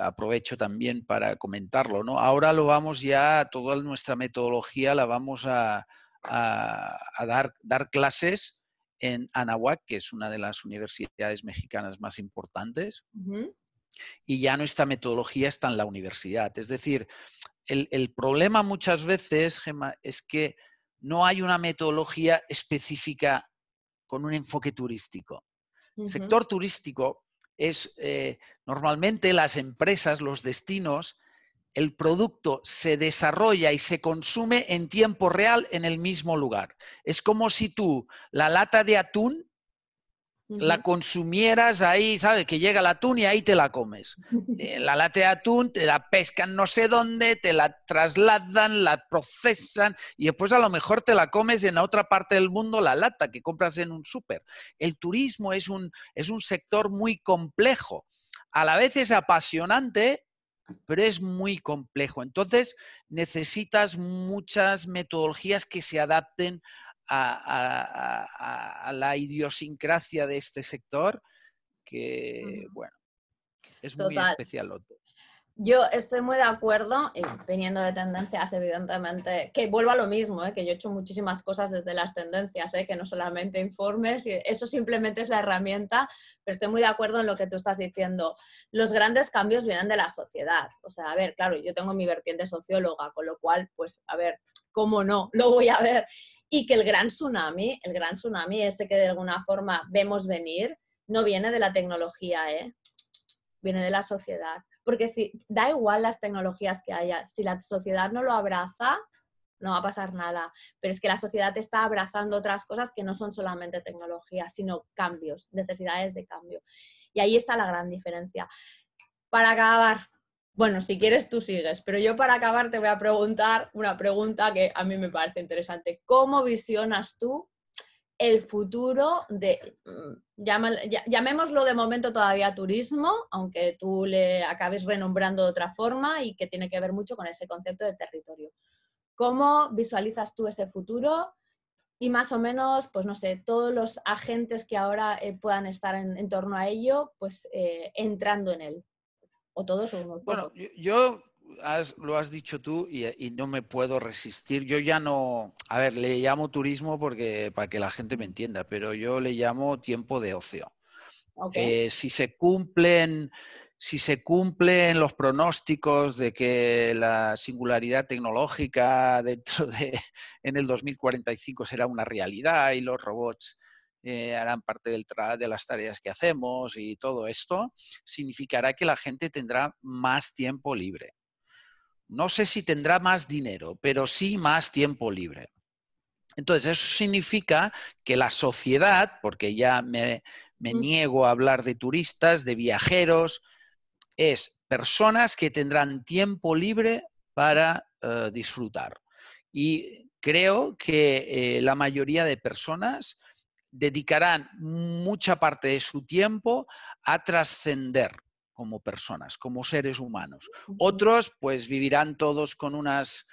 aprovecho también para comentarlo, ¿no? Ahora lo vamos ya, toda nuestra metodología la vamos a, dar, dar clases en Anahuac, que es una de las universidades mexicanas más importantes, y ya nuestra metodología está en la universidad. Es decir, el, problema muchas veces, Gemma, es que no hay una metodología específica con un enfoque turístico. El sector turístico es eh, normalmente las empresas, los destinos, el producto se desarrolla y se consume en tiempo real en el mismo lugar. Es como si tú la lata de atún la consumieras ahí, ¿sabes? Que llega el atún y ahí te la comes. Eh, la lata de atún te la pescan no sé dónde, te la trasladan, la procesan y después a lo mejor te la comes en otra parte del mundo la lata que compras en un súper. El turismo es un, es un sector muy complejo. A la vez es apasionante pero es muy complejo. Entonces, necesitas muchas metodologías que se adapten a, la idiosincrasia de este sector, que, bueno, es muy especial. Yo estoy muy de acuerdo, y viniendo de tendencias, evidentemente, que vuelvo a lo mismo, ¿eh? que yo he hecho muchísimas cosas desde las tendencias, ¿eh? que no solamente informes, eso simplemente es la herramienta, pero estoy muy de acuerdo en lo que tú estás diciendo. Los grandes cambios vienen de la sociedad. O sea, a ver, claro, yo tengo mi vertiente socióloga, con lo cual, pues, a ver, ¿cómo no? Lo voy a ver. Y que el gran tsunami, el gran tsunami ese que de alguna forma vemos venir, no viene de la tecnología, ¿eh? viene de la sociedad porque si da igual las tecnologías que haya, si la sociedad no lo abraza, no va a pasar nada. Pero es que la sociedad está abrazando otras cosas que no son solamente tecnología, sino cambios, necesidades de cambio. Y ahí está la gran diferencia. Para acabar, bueno, si quieres tú sigues, pero yo para acabar te voy a preguntar una pregunta que a mí me parece interesante. ¿Cómo visionas tú el futuro de, mm, llamémoslo de momento todavía turismo, aunque tú le acabes renombrando de otra forma y que tiene que ver mucho con ese concepto de territorio. ¿Cómo visualizas tú ese futuro y más o menos, pues no sé, todos los agentes que ahora eh, puedan estar en, torno a ello, pues eh, entrando en él. O todos o unos Bueno, yo, lo has dicho tú y, no me puedo resistir. Yo ya no, a ver, le llamo turismo porque para que la gente me entienda, pero yo le llamo tiempo de ocio. Eh, si se cumplen si se cumplen los pronósticos de que la singularidad tecnológica dentro de en el 2045 será una realidad y los robots eh, harán parte del de las tareas que hacemos y todo esto, significará que la gente tendrá más tiempo libre. No sé si tendrá más dinero, pero sí más tiempo libre. Entonces, eso significa que la sociedad, porque ya me, me niego a hablar de turistas, de viajeros, es personas que tendrán tiempo libre para eh, disfrutar. Y creo que eh, la mayoría de personas dedicarán mucha parte de su tiempo a trascender como personas, como seres humanos. Otros pues vivirán todos con unas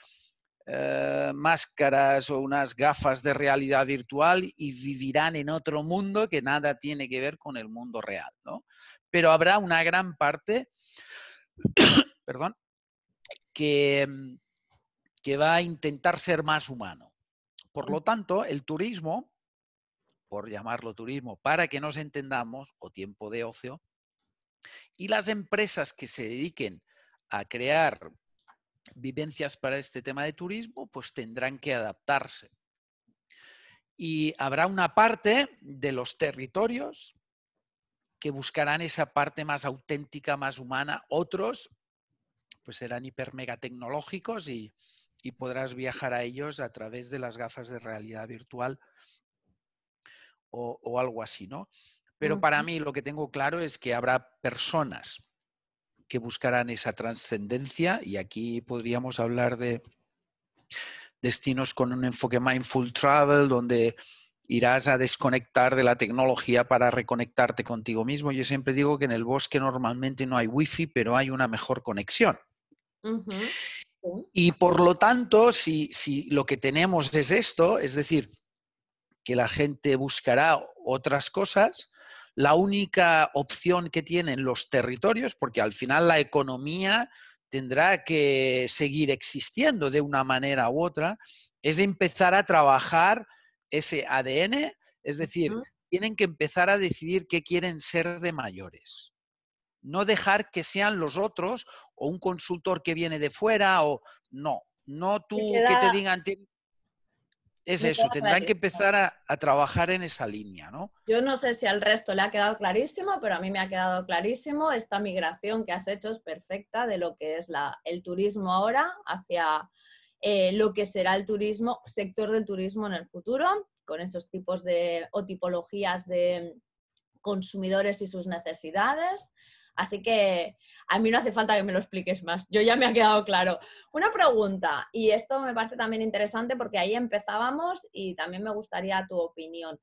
eh, máscaras o unas gafas de realidad virtual y vivirán en otro mundo que nada tiene que ver con el mundo real, ¿no? pero habrá una gran parte, perdón, que, mm, que va a intentar ser más humano. Por lo tanto, el turismo, por llamarlo turismo, para que nos entendamos, o tiempo de ocio, y las empresas que se dediquen a crear vivencias para este tema de turismo, pues tendrán que adaptarse. Y habrá una parte de los territorios que buscarán esa parte más auténtica, más humana. Otros, pues serán hiper mega tecnológicos y, podrás viajar a ellos a través de las gafas de realidad virtual o, algo así, ¿no? Pero para mí lo que tengo claro es que habrá personas que buscarán esa trascendencia y aquí podríamos hablar de destinos con un enfoque mindful travel, donde irás a desconectar de la tecnología para reconectarte contigo mismo. Yo siempre digo que en el bosque normalmente no hay wifi, pero hay una mejor conexión. Y por lo tanto, si, si lo que tenemos es esto, es decir, que la gente buscará otras cosas, la única opción que tienen los territorios, porque al final la economía tendrá que seguir existiendo de una manera u otra, es empezar a trabajar ese ADN, es decir, tienen que empezar a decidir qué quieren ser de mayores. No dejar que sean los otros o un consultor que viene de fuera o no, no tú que te digan... Es eso, tendrán que empezar a, trabajar en esa línea, ¿no? Yo no sé si al resto le ha quedado clarísimo, pero a mí me ha quedado clarísimo. Esta migración que has hecho es perfecta de lo que es la, el turismo ahora hacia eh, lo que será el turismo, sector del turismo en el futuro, con esos tipos de o tipologías de consumidores y sus necesidades. Así que a mí no hace falta que me lo expliques más, yo ya me ha quedado claro. Una pregunta, y esto me parece también interesante porque ahí empezábamos y también me gustaría tu opinión.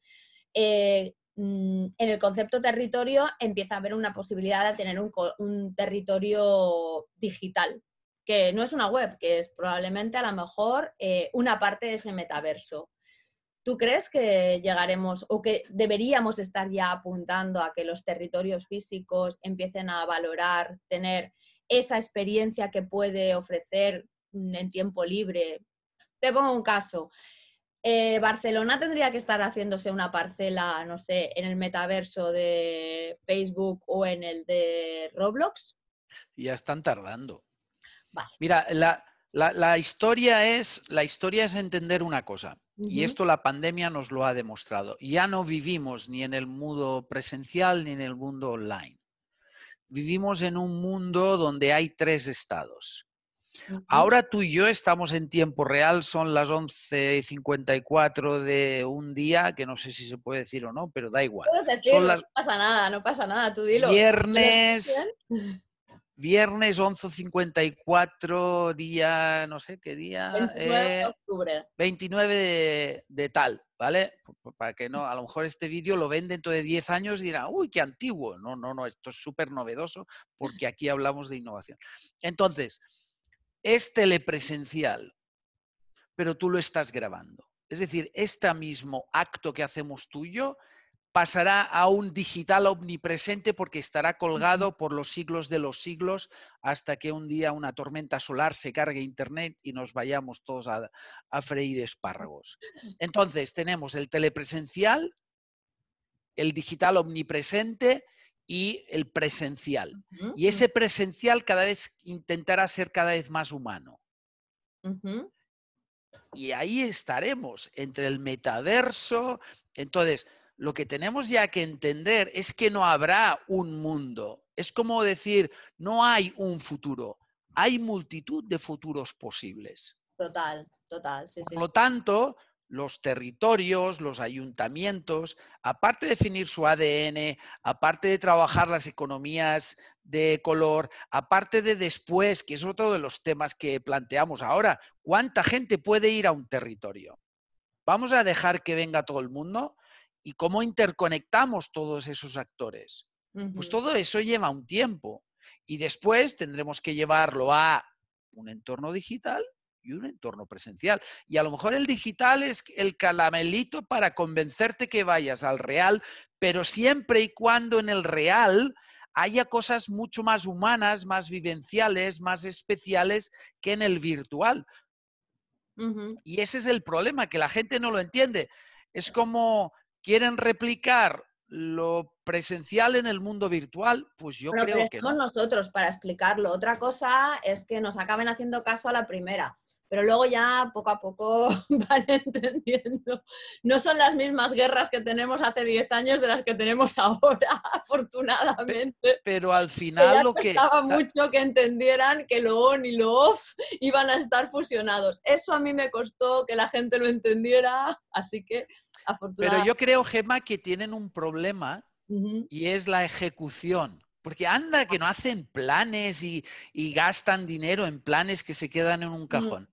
Eh, mm, en el concepto territorio empieza a haber una posibilidad de tener un territorio digital, que no es una web, que es probablemente a lo mejor eh, una parte de ese metaverso. ¿Tú crees que llegaremos o que deberíamos estar ya apuntando a que los territorios físicos empiecen a valorar, tener esa experiencia que puede ofrecer en tiempo libre? Te pongo un caso. Eh, Barcelona tendría que estar haciéndose una parcela, no sé, en el metaverso de Facebook o en el de Roblox. Ya están tardando. Mira, la, historia es, la historia es entender una cosa, y esto la pandemia nos lo ha demostrado. Ya no vivimos ni en el mundo presencial ni en el mundo online. Vivimos en un mundo donde hay tres estados. Ahora tú y yo estamos en tiempo real, son las 11.54 de un día, que no sé si se puede decir o no, pero da igual. No pasa nada, no pasa nada, tú dilo. Viernes, Viernes 11.54, día, no sé qué día. 29 de eh, octubre. 29 de, tal, ¿vale? Para que no, a lo mejor este vídeo lo ven dentro de 10 años y dirán, uy, qué antiguo. No, no, no, esto es súper novedoso porque aquí hablamos de innovación. Entonces, es telepresencial, pero tú lo estás grabando. es decir, este mismo acto que hacemos tuyo pasará a un digital omnipresente porque estará colgado por los siglos de los siglos hasta que un día una tormenta solar se cargue Internet y nos vayamos todos a, freír espárragos. Entonces, tenemos el telepresencial, el digital omnipresente y el presencial. Y ese presencial cada vez intentará ser cada vez más humano. Y ahí estaremos, entre el metaverso. Entonces, lo que tenemos ya que entender es que no habrá un mundo. Es como decir, no hay un futuro, hay multitud de futuros posibles. Total, total. Por lo tanto, los territorios, los ayuntamientos, aparte de definir su ADN, aparte de trabajar las economías de color, aparte de después, que es otro de los temas que planteamos ahora, ¿cuánta gente puede ir a un territorio? ¿Vamos a dejar que venga todo el mundo? Y cómo interconectamos todos esos actores. Pues todo eso lleva un tiempo y después tendremos que llevarlo a un entorno digital y un entorno presencial. Y a lo mejor el digital es el calamelito para convencerte que vayas al real, pero siempre y cuando en el real haya cosas mucho más humanas, más vivenciales, más especiales que en el virtual. Y ese es el problema, que la gente no lo entiende. Es como quieren replicar lo presencial en el mundo virtual, pues yo creo que no. nosotros para explicarlo. Otra cosa es que nos acaben haciendo caso a la primera, pero luego ya poco a poco van entendiendo. No son las mismas guerras que tenemos hace 10 años de las que tenemos ahora, afortunadamente. Pero al final lo que... Estaba mucho que entendieran que lo on y lo off iban a estar fusionados. Eso a mí me costó que la gente lo entendiera, así que pero yo creo, Gemma, que tienen un problema y es la ejecución. Porque anda que no hacen planes y, gastan dinero en planes que se quedan en un cajón.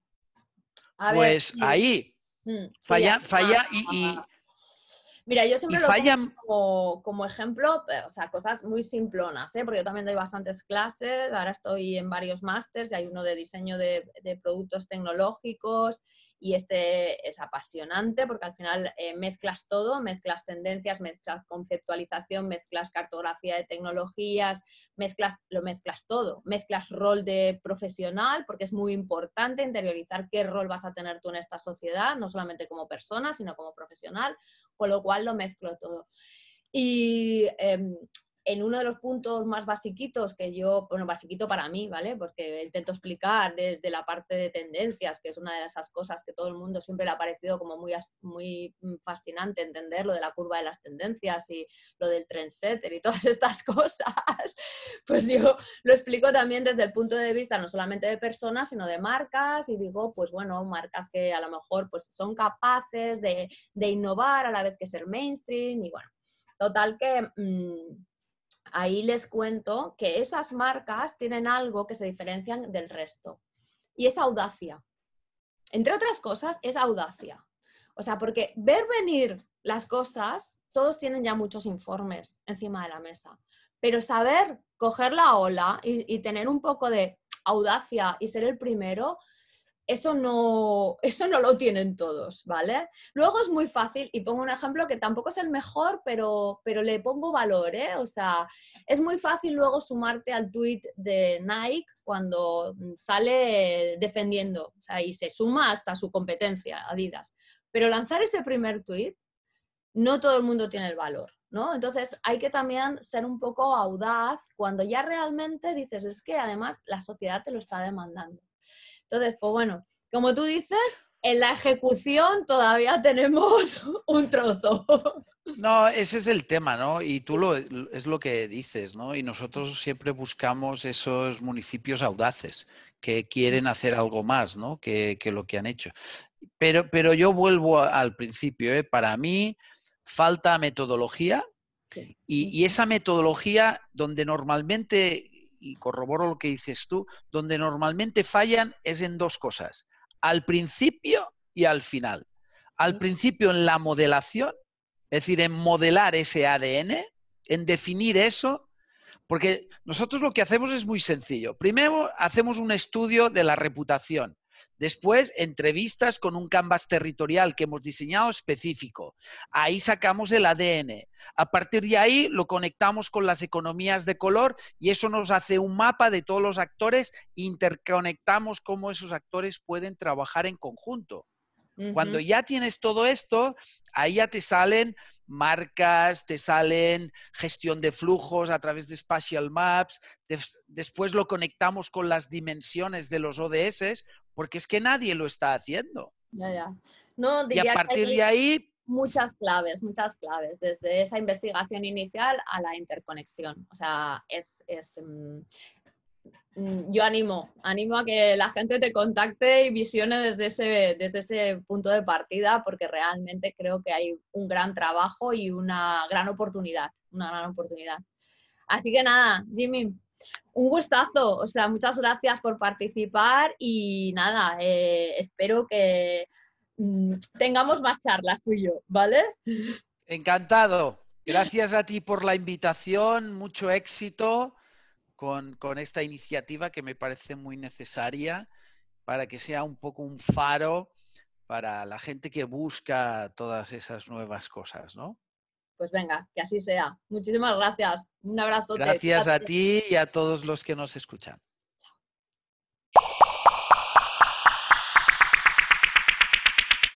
pues ahí mm, falla, falla y, Mira, yo siempre lo pongo como, ejemplo, eh, o sea, cosas muy simplonas, ¿eh? porque yo también doy bastantes clases, ahora estoy en varios másters y hay uno de diseño de, de productos tecnológicos y este es apasionante porque al final eh, mezclas todo, mezclas tendencias, mezclas conceptualización, mezclas cartografía de tecnologías, mezclas, lo mezclas todo, mezclas rol de profesional porque es muy importante interiorizar qué rol vas a tener tú en esta sociedad, no solamente como persona, sino como profesional, con lo cual lo mezclo todo. Y em, en uno de los puntos más basiquitos que yo, bueno, basiquito para mí, ¿vale? Porque intento explicar desde la parte de tendencias, que es una de esas cosas que todo el mundo siempre le ha parecido como muy, muy fascinante entender, lo de la curva de las tendencias y lo del trendsetter y todas estas cosas. Pues yo lo explico también desde el punto de vista no solamente de personas, sino de marcas y digo, pues bueno, marcas que a lo mejor pues son capaces de, innovar a la vez que ser mainstream y bueno, total que... Mm, ahí les cuento que esas marcas tienen algo que se diferencian del resto y es audacia. Entre otras cosas, es audacia. O sea, porque ver venir las cosas, todos tienen ya muchos informes encima de la mesa, pero saber coger la ola y, y tener un poco de audacia y ser el primero, eso no, eso no lo tienen todos, ¿vale? Luego es muy fácil, y pongo un ejemplo que tampoco es el mejor, pero, pero le pongo valor, ¿eh? O sea, es muy fácil luego sumarte al tweet de Nike cuando sale defendiendo, o sea, y se suma hasta su competencia, Adidas. Pero lanzar ese primer tweet, no todo el mundo tiene el valor, ¿no? Entonces hay que también ser un poco audaz cuando ya realmente dices, es que además la sociedad te lo está demandando. Entonces, pues bueno, como tú dices, en la ejecución todavía tenemos un trozo. No, ese es el tema, ¿no? Y tú lo, es lo que dices, ¿no? Y nosotros siempre buscamos esos municipios audaces que quieren hacer algo más, ¿no? Que, lo que han hecho. Pero, pero yo vuelvo al principio, ¿eh? Para mí falta metodología y, y esa metodología donde normalmente y corroboro lo que dices tú, donde normalmente fallan es en dos cosas, al principio y al final. Al principio en la modelación, es decir, en modelar ese ADN, en definir eso, porque nosotros lo que hacemos es muy sencillo. Primero hacemos un estudio de la reputación, Después, entrevistas con un canvas territorial que hemos diseñado específico. Ahí sacamos el ADN. A partir de ahí lo conectamos con las economías de color y eso nos hace un mapa de todos los actores, interconectamos cómo esos actores pueden trabajar en conjunto. Cuando ya tienes todo esto, ahí ya te salen marcas, te salen gestión de flujos a través de Spatial Maps, después lo conectamos con las dimensiones de los ODS, porque es que nadie lo está haciendo. Ya, ya. No, y a partir de ahí... Muchas claves, muchas claves, desde esa investigación inicial a la interconexión. O sea, es, mm, Mm, yo animo, animo a que la gente te contacte y visione desde ese, desde ese punto de partida, porque realmente creo que hay un gran trabajo y una gran oportunidad, una gran oportunidad. Así que nada, Jimmy, un gustazo, o sea, muchas gracias por participar y nada, eh, espero que mm, tengamos más charlas tú y yo, ¿vale? Encantado. Gracias a ti por la invitación, mucho éxito con, esta iniciativa que me parece muy necesaria para que sea un poco un faro para la gente que busca todas esas nuevas cosas, ¿no? Pues venga, que así sea. Muchísimas gracias. Un abrazo. Gracias a ti y a todos los que nos escuchan.